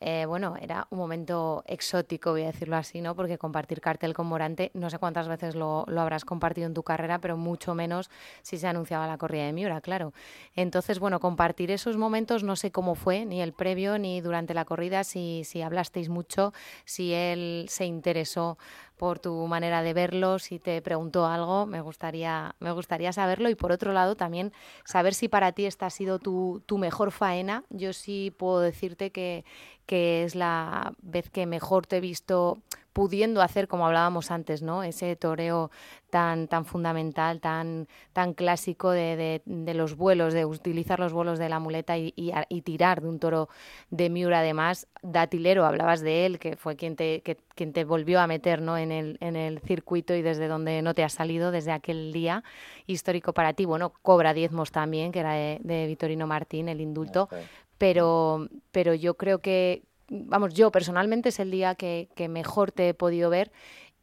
Eh, bueno, era un momento exótico, voy a decirlo así, ¿no? Porque compartir cartel con Morante, no sé cuántas veces lo, lo, habrás compartido en tu carrera, pero mucho menos si se anunciaba la corrida de Miura, claro. Entonces, bueno, compartir esos momentos, no sé cómo fue, ni el previo, ni durante la corrida, si, si hablasteis mucho, si él se interesó por tu manera de verlo, si te preguntó algo, me gustaría, me gustaría saberlo. Y por otro lado, también saber si para ti esta ha sido tu, tu mejor faena. Yo sí puedo decirte que, que es la vez que mejor te he visto pudiendo hacer, como hablábamos antes, ¿no? Ese toreo tan, tan fundamental, tan, tan clásico de, de, los vuelos, de utilizar los vuelos de la muleta y, y, tirar de un toro de Miura. Además, Datilero, hablabas de él, que fue quien te, que, quien te volvió a meter ¿no? en, el, en el circuito y desde donde no te has salido desde aquel día histórico para ti. Bueno, cobra diezmos también, que era de, de Vitorino Martín, el indulto. Pero, pero yo creo que, vamos, yo personalmente es el día que, mejor te he podido ver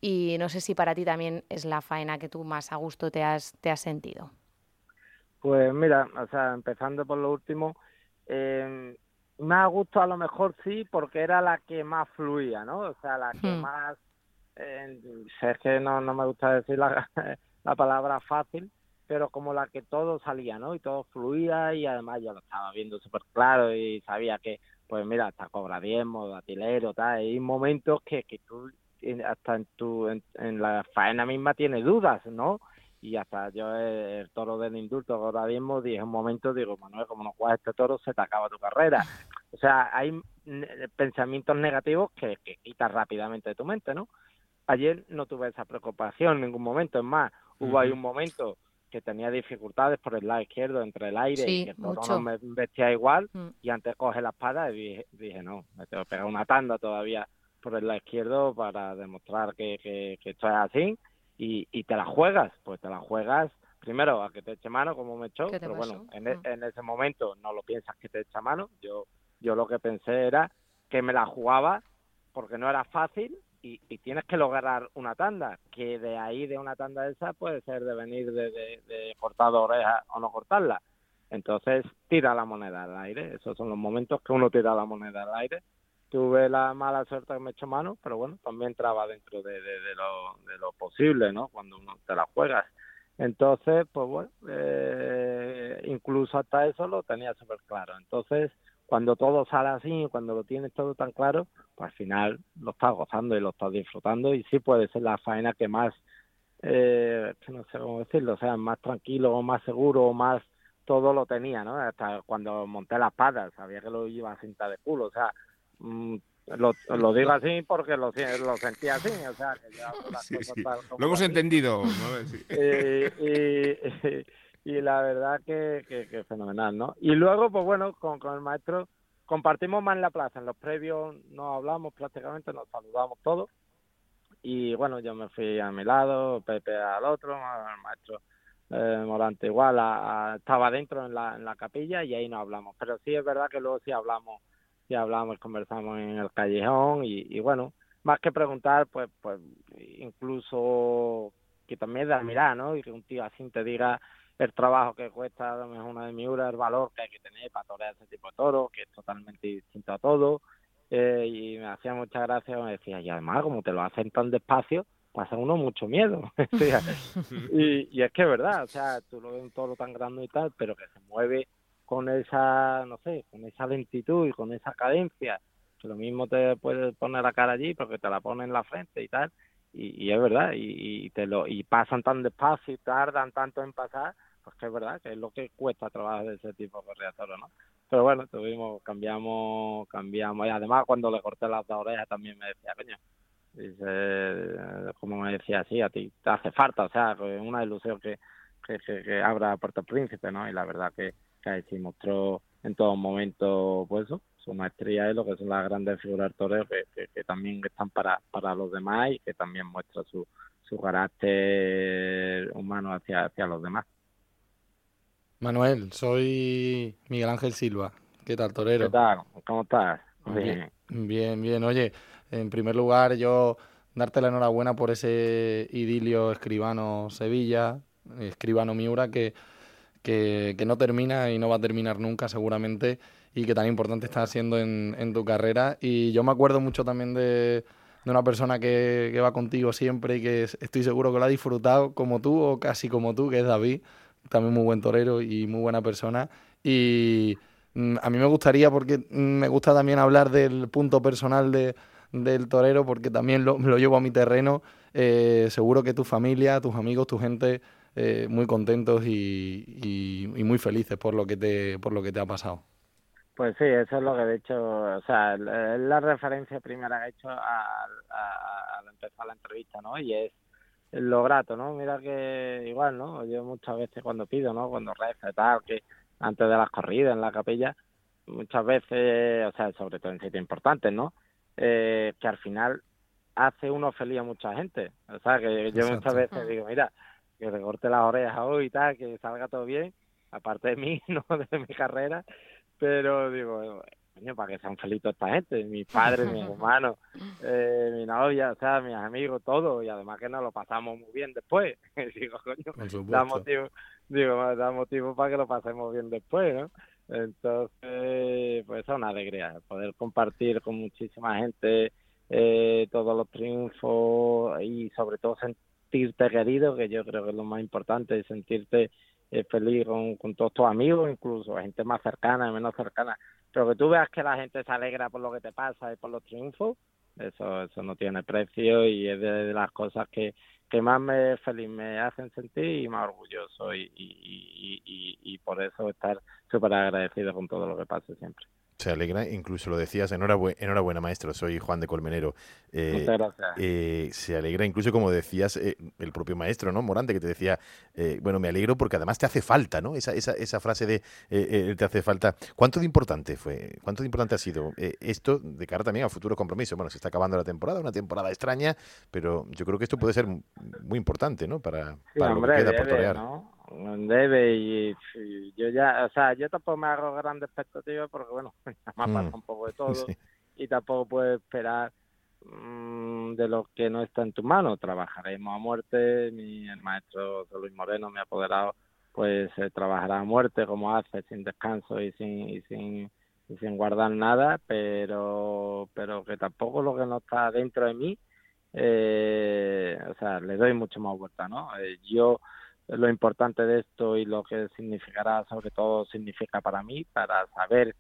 y no sé si para ti también es la faena que tú más a gusto te has, te has sentido. Pues mira, o sea, empezando por lo último, eh, más a gusto a lo mejor sí, porque era la que más fluía, ¿no? O sea, la que hmm. más, eh, es que no, no me gusta decir la, la palabra fácil, pero como la que todo salía, ¿no? Y todo fluía y además yo lo estaba viendo súper claro y sabía que, pues mira, hasta cobra diezmo, datilero, tal, hay momentos que, que tú hasta en tu en, la faena misma tienes dudas, ¿no? y hasta yo el, toro del indulto ahora mismo dije un momento digo Manuel como no juegas este toro se te acaba tu carrera o sea hay pensamientos negativos que, que quitas rápidamente de tu mente no ayer no tuve esa preocupación en ningún momento. Es más hubo ahí un momento que tenía dificultades por el lado izquierdo entre el aire y que todo no me vestía igual mm. y antes coge la espada y dije, no, me tengo que pegar una tanda todavía por el lado izquierdo para demostrar que, que, esto es así y, y te la juegas, pues te la juegas primero a que te eche mano como me echó, pero bueno, en, e, mm. en, ese momento no lo piensas que te echa mano, yo, yo lo que pensé era que me la jugaba porque no era fácil y, tienes que lograr una tanda, que de ahí de una tanda esa puede ser de venir de, de, cortar orejas o no cortarla. Entonces tira la moneda al aire, esos son los momentos que uno tira la moneda al aire. Tuve la mala suerte que me echó mano, pero bueno, también entraba dentro de, lo, de lo posible, ¿no? Cuando uno te la juegas. Entonces, pues bueno, eh, incluso hasta eso lo tenía súper claro. Entonces, cuando todo sale así, cuando lo tienes todo tan claro, pues al final lo estás gozando y lo estás disfrutando y sí puede ser la faena que más, eh, no sé cómo decirlo, o sea, más tranquilo o más seguro o más todo lo tenía, ¿no? Hasta cuando monté la espada, sabía que lo iba a cinta de culo, o sea, mm, lo, lo, digo así porque lo, lo sentía así, o sea, que las cosas Lo hemos entendido, ¿no? y, y la verdad que, fenomenal, ¿no? Y luego, pues bueno, con, el maestro compartimos más en la plaza, en los previos no hablamos prácticamente, nos saludamos todos y bueno, yo me fui a mi lado, Pepe al otro, el maestro eh, igual, estaba dentro en la, en la capilla y ahí no hablamos, pero sí es verdad que luego sí hablamos, sí hablamos, conversamos en el callejón y, y bueno, más que preguntar, pues, pues incluso que también de admirar, ¿no? Y que un tío así te diga el trabajo que cuesta a una de miura, el valor que hay que tener para torear ese tipo de toros, que es totalmente distinto a todo. Eh, y me hacía mucha gracia, me decía, y además, como te lo hacen tan despacio, pasa uno mucho miedo. y, y es que es verdad, o sea, tú lo ves un toro tan grande y tal, pero que se mueve con esa, no sé, con esa lentitud y con esa cadencia, que lo mismo te puedes poner la cara allí porque te la pone en la frente y tal, y, y es verdad, y, y, te lo y pasan tan despacio y tardan tanto en pasar, pues que es verdad que es lo que cuesta trabajar de ese tipo de corrida ¿no? Pero bueno, tuvimos, cambiamos, cambiamos, y además cuando le corté las dos orejas también me decía, coño, dice, como me decía así, a ti te hace falta, o sea, es una ilusión que, que, que, abra Puerto Príncipe, ¿no? Y la verdad que, que ahí sí mostró en todo momento, pues su maestría y lo que son las grandes figuras toreros que, que, también están para, para los demás y que también muestra su, su carácter humano hacia, hacia los demás. Manuel, soy Miguel Ángel Silva. ¿Qué tal, torero? ¿Qué tal? ¿Cómo estás? Bien. bien, bien. Oye, en primer lugar, yo darte la enhorabuena por ese idilio escribano-Sevilla, escribano-Miura, que, que, no termina y no va a terminar nunca, seguramente, y que tan importante está siendo en, en tu carrera. Y yo me acuerdo mucho también de, de una persona que, que va contigo siempre y que estoy seguro que lo ha disfrutado como tú o casi como tú, que es David también muy buen torero y muy buena persona. Y mm, a mí me gustaría, porque me gusta también hablar del punto personal de, del torero, porque también lo, lo llevo a mi terreno. Eh, seguro que tu familia, tus amigos, tu gente, eh, muy contentos y, y, muy felices por lo que te, por lo que te ha pasado. Pues sí, eso es lo que he hecho, o sea, es la referencia primera que he hecho al empezar la entrevista, ¿no? Y es lo grato, ¿no? Mira que igual, ¿no? Yo muchas veces cuando pido, ¿no? Cuando reza y tal, que antes de las corridas en la capilla, muchas veces, o sea, sobre todo en sitios importantes, ¿no? Eh, que al final hace uno feliz a mucha gente. O sea, que yo muchas veces digo, mira, que te corte las orejas hoy y tal, que salga todo bien, aparte de mí, no de mi carrera, pero digo, para que sean felices esta gente, mi padre, mi hermano, eh, mi novia, o sea, mis amigos, todo, y además que nos lo pasamos muy bien después. digo, coño, da motivo, digo, da motivo para que lo pasemos bien después, ¿no? Entonces, pues es una alegría poder compartir con muchísima gente eh, todos los triunfos y sobre todo sentirte querido, que yo creo que es lo más importante, sentirte eh, feliz con, con todos tus amigos, incluso gente más cercana y menos cercana pero que tú veas que la gente se alegra por lo que te pasa y por los triunfos, Eso, eso no tiene precio y es de, las cosas que, que más me feliz me hacen sentir y más orgulloso y, y, y, y por eso estar súper agradecido con todo lo que pase siempre se alegra, incluso lo decías, enhorabuena, enhorabuena maestro, soy Juan de Colmenero. Eh, Muchas gracias. Eh, se alegra, incluso como decías, eh, el propio maestro, ¿no? Morante, que te decía, bueno, me alegro porque además te hace falta, ¿no? Esa, esa, esa frase de te hace falta. ¿Cuánto de importante fue? ¿Cuánto de importante ha sido esto de cara también a futuro compromiso? Bueno, se está acabando la temporada, una temporada extraña, pero yo creo que esto puede ser muy importante, ¿no? Para, para lo que queda por torear debe y, yo ya, o sea, yo tampoco me hago grandes expectativas porque bueno, me ha pasado mm. un poco de todo y tampoco puedo esperar mm, de lo que no está en tu mano. Trabajaremos a muerte, mi el maestro Luis Moreno, mi apoderado, pues eh, trabajará a muerte como hace, sin descanso y sin, y sin y sin guardar nada, pero pero que tampoco lo que no está dentro de mí, eh, o sea, le doy mucho más vuelta, ¿no? Eh, yo lo importante de esto y lo que significará, sobre todo significa para mí, para saber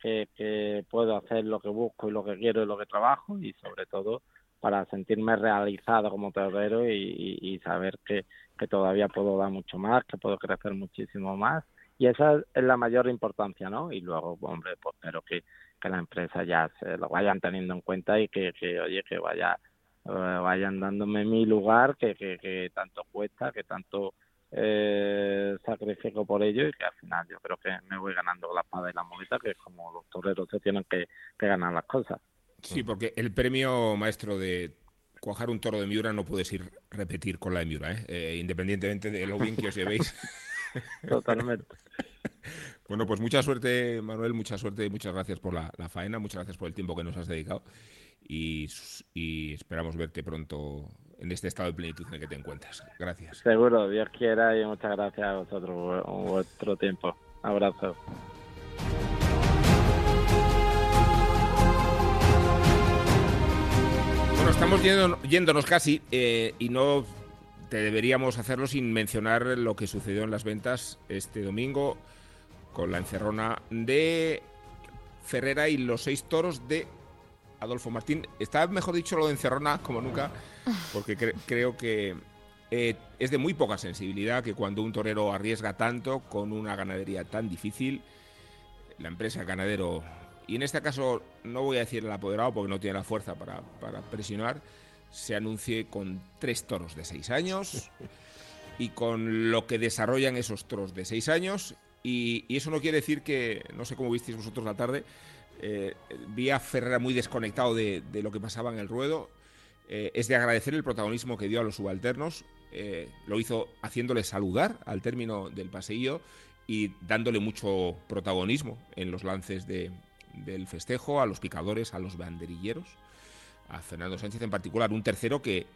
que, puedo hacer lo que busco y lo que quiero y lo que trabajo y sobre todo para sentirme realizado como torero y, y, saber que, que todavía puedo dar mucho más, que puedo crecer muchísimo más y esa es la mayor importancia, ¿no? Y luego, hombre, pues espero que, que la empresa ya se lo vayan teniendo en cuenta y que, que oye, que vaya eh, vayan dándome mi lugar que, que, que tanto cuesta, que tanto eh, sacrifico por ello y que al final yo creo que me voy ganando la espada y la muleta, que es como los toreros se tienen que, ganar las cosas. Sí, porque el premio maestro de cuajar un toro de Miura no puedes ir repetir con la de Miura, ¿eh? Eh, independientemente de lo bien que os llevéis. Totalmente. bueno, pues mucha suerte, Manuel, mucha suerte y muchas gracias por la, faena, muchas gracias por el tiempo que nos has dedicado y, y esperamos verte pronto en este estado de plenitud en el que te encuentras. Gracias. Seguro, Dios quiera y muchas gracias a vosotros por vuestro tiempo. Abrazo. Bueno, estamos yéndonos casi eh, y no te deberíamos hacerlo sin mencionar lo que sucedió en las ventas este domingo con la encerrona de Ferrera y los seis toros de Adolfo Martín. Está mejor dicho lo de encerrona como nunca, porque creo que eh, es de muy poca sensibilidad que cuando un torero arriesga tanto con una ganadería tan difícil, la empresa ganadero, y en este caso no voy a decir el apoderado porque no tiene la fuerza para, presionar, se anuncie con tres toros de seis años y con lo que desarrollan esos toros de seis años. Y, y eso no quiere decir que, no sé cómo visteis vosotros la tarde, eh, vi a Ferrera muy desconectado de, lo que pasaba en el ruedo. Eh, es de agradecer el protagonismo que dio a los subalternos. Eh, lo hizo haciéndole saludar al término del paseillo y dándole mucho protagonismo en los lances del festejo, a los picadores, a los banderilleros, a Fernando Sánchez en particular, un tercero que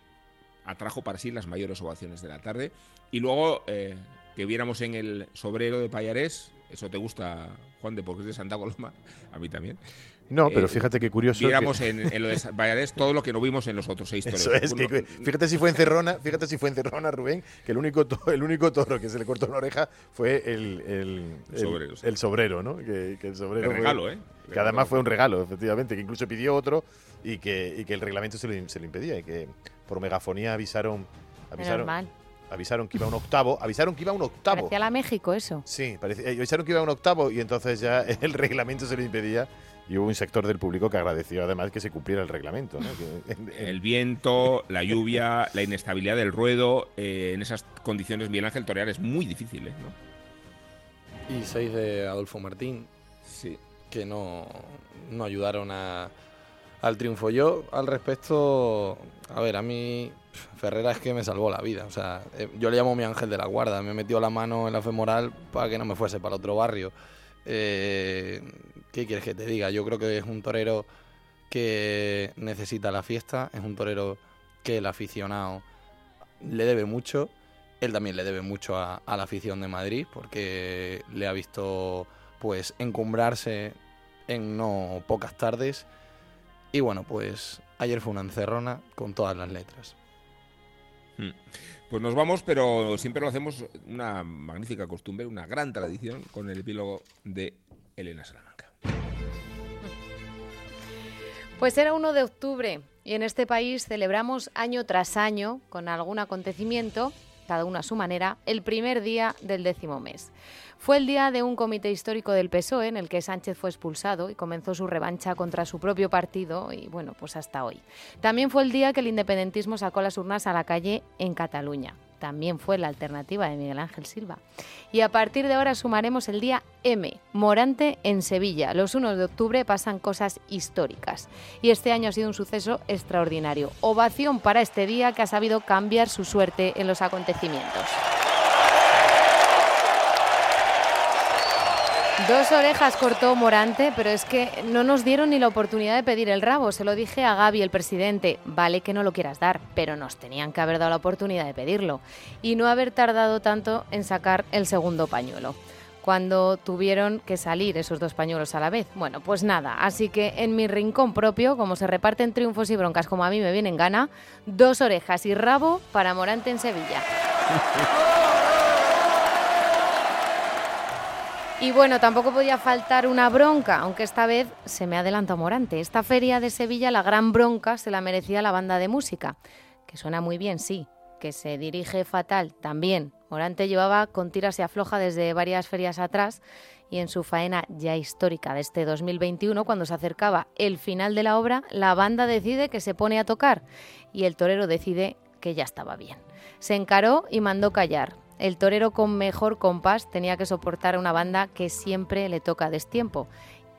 atrajo para sí las mayores ovaciones de la tarde. Y luego que viéramos en el sobrero de Payarés eso te gusta, Juan, de porque es de Santa Coloma. A mí también. No, pero eh, fíjate qué curioso. Viéramos en, lo de Valladolid todo lo que no vimos en los otros seis toros. Eso es, que, fíjate si fue en Cerrona, fíjate si fue en Cerrona, Rubén, que el único, el único toro que se le cortó la oreja fue el, el, el, sobrero, ¿no? Que, el sobrero. regalo, ¿eh? Que además fue un regalo, efectivamente, que incluso pidió otro y que, y que el reglamento se lo, se lo impedía y que por megafonía avisaron. avisaron avisaron que iba un octavo, avisaron que iba un octavo. Parecía la México eso. Sí, parecía, eh, avisaron que iba un octavo y entonces ya el reglamento se lo impedía y hubo un sector del público que agradeció además que se cumpliera el reglamento. el viento, la lluvia, la inestabilidad del ruedo, eh, en esas condiciones Miguel Ángel torear es muy difícil. ¿eh? ¿no? Y seis de Adolfo Martín, sí. que no, no ayudaron a, al triunfo. Yo al respecto, a ver, a mí Ferrera es que me salvó la vida. O sea, eh, yo le llamo mi ángel de la guarda. Me metió la mano en la femoral para que no me fuese para otro barrio. Eh, ¿Qué quieres que te diga? Yo creo que es un torero que necesita la fiesta. Es un torero que el aficionado le debe mucho. Él también le debe mucho a, la afición de Madrid porque le ha visto pues encumbrarse en no pocas tardes. Y bueno, pues ayer fue una encerrona con todas las letras. Hmm. Pues nos vamos, pero siempre lo hacemos una magnífica costumbre, una gran tradición con el epílogo de Elena Salamanca. Pues era 1 de octubre y en este país celebramos año tras año, con algún acontecimiento, cada uno a su manera, el primer día del décimo mes. Fue el día de un comité histórico del PSOE en el que Sánchez fue expulsado y comenzó su revancha contra su propio partido y bueno, pues hasta hoy. También fue el día que el independentismo sacó las urnas a la calle en Cataluña también fue la alternativa de Miguel Ángel Silva. Y a partir de ahora sumaremos el día M, Morante en Sevilla. Los 1 de octubre pasan cosas históricas. Y este año ha sido un suceso extraordinario. Ovación para este día que ha sabido cambiar su suerte en los acontecimientos. Dos orejas cortó Morante, pero es que no nos dieron ni la oportunidad de pedir el rabo. Se lo dije a Gaby, el presidente. Vale que no lo quieras dar, pero nos tenían que haber dado la oportunidad de pedirlo. Y no haber tardado tanto en sacar el segundo pañuelo. Cuando tuvieron que salir esos dos pañuelos a la vez. Bueno, pues nada. Así que en mi rincón propio, como se reparten triunfos y broncas como a mí me vienen gana, dos orejas y rabo para Morante en Sevilla. Y bueno, tampoco podía faltar una bronca, aunque esta vez se me adelanta Morante. Esta feria de Sevilla, la gran bronca, se la merecía la banda de música, que suena muy bien, sí, que se dirige fatal también. Morante llevaba con tiras y afloja desde varias ferias atrás y en su faena ya histórica de este 2021, cuando se acercaba el final de la obra, la banda decide que se pone a tocar y el torero decide que ya estaba bien. Se encaró y mandó callar. El torero con mejor compás tenía que soportar a una banda que siempre le toca destiempo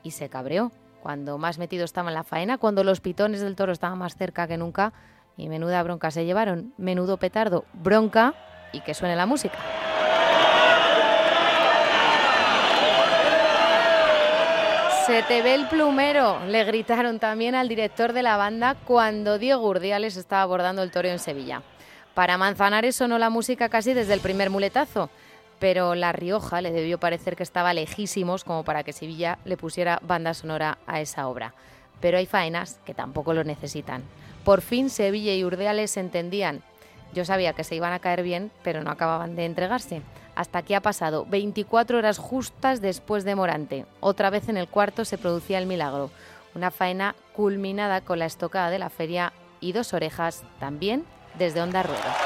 y se cabreó. Cuando más metido estaba en la faena, cuando los pitones del toro estaban más cerca que nunca y menuda bronca se llevaron, menudo petardo, bronca y que suene la música. Se te ve el plumero, le gritaron también al director de la banda cuando Diego Urdiales estaba abordando el toro en Sevilla. Para Manzanares sonó la música casi desde el primer muletazo, pero La Rioja le debió parecer que estaba lejísimos como para que Sevilla le pusiera banda sonora a esa obra. Pero hay faenas que tampoco lo necesitan. Por fin Sevilla y Urdeales se entendían. Yo sabía que se iban a caer bien, pero no acababan de entregarse. Hasta que ha pasado 24 horas justas después de Morante. Otra vez en el cuarto se producía el milagro. Una faena culminada con la estocada de la feria y dos orejas también desde Onda Rueda.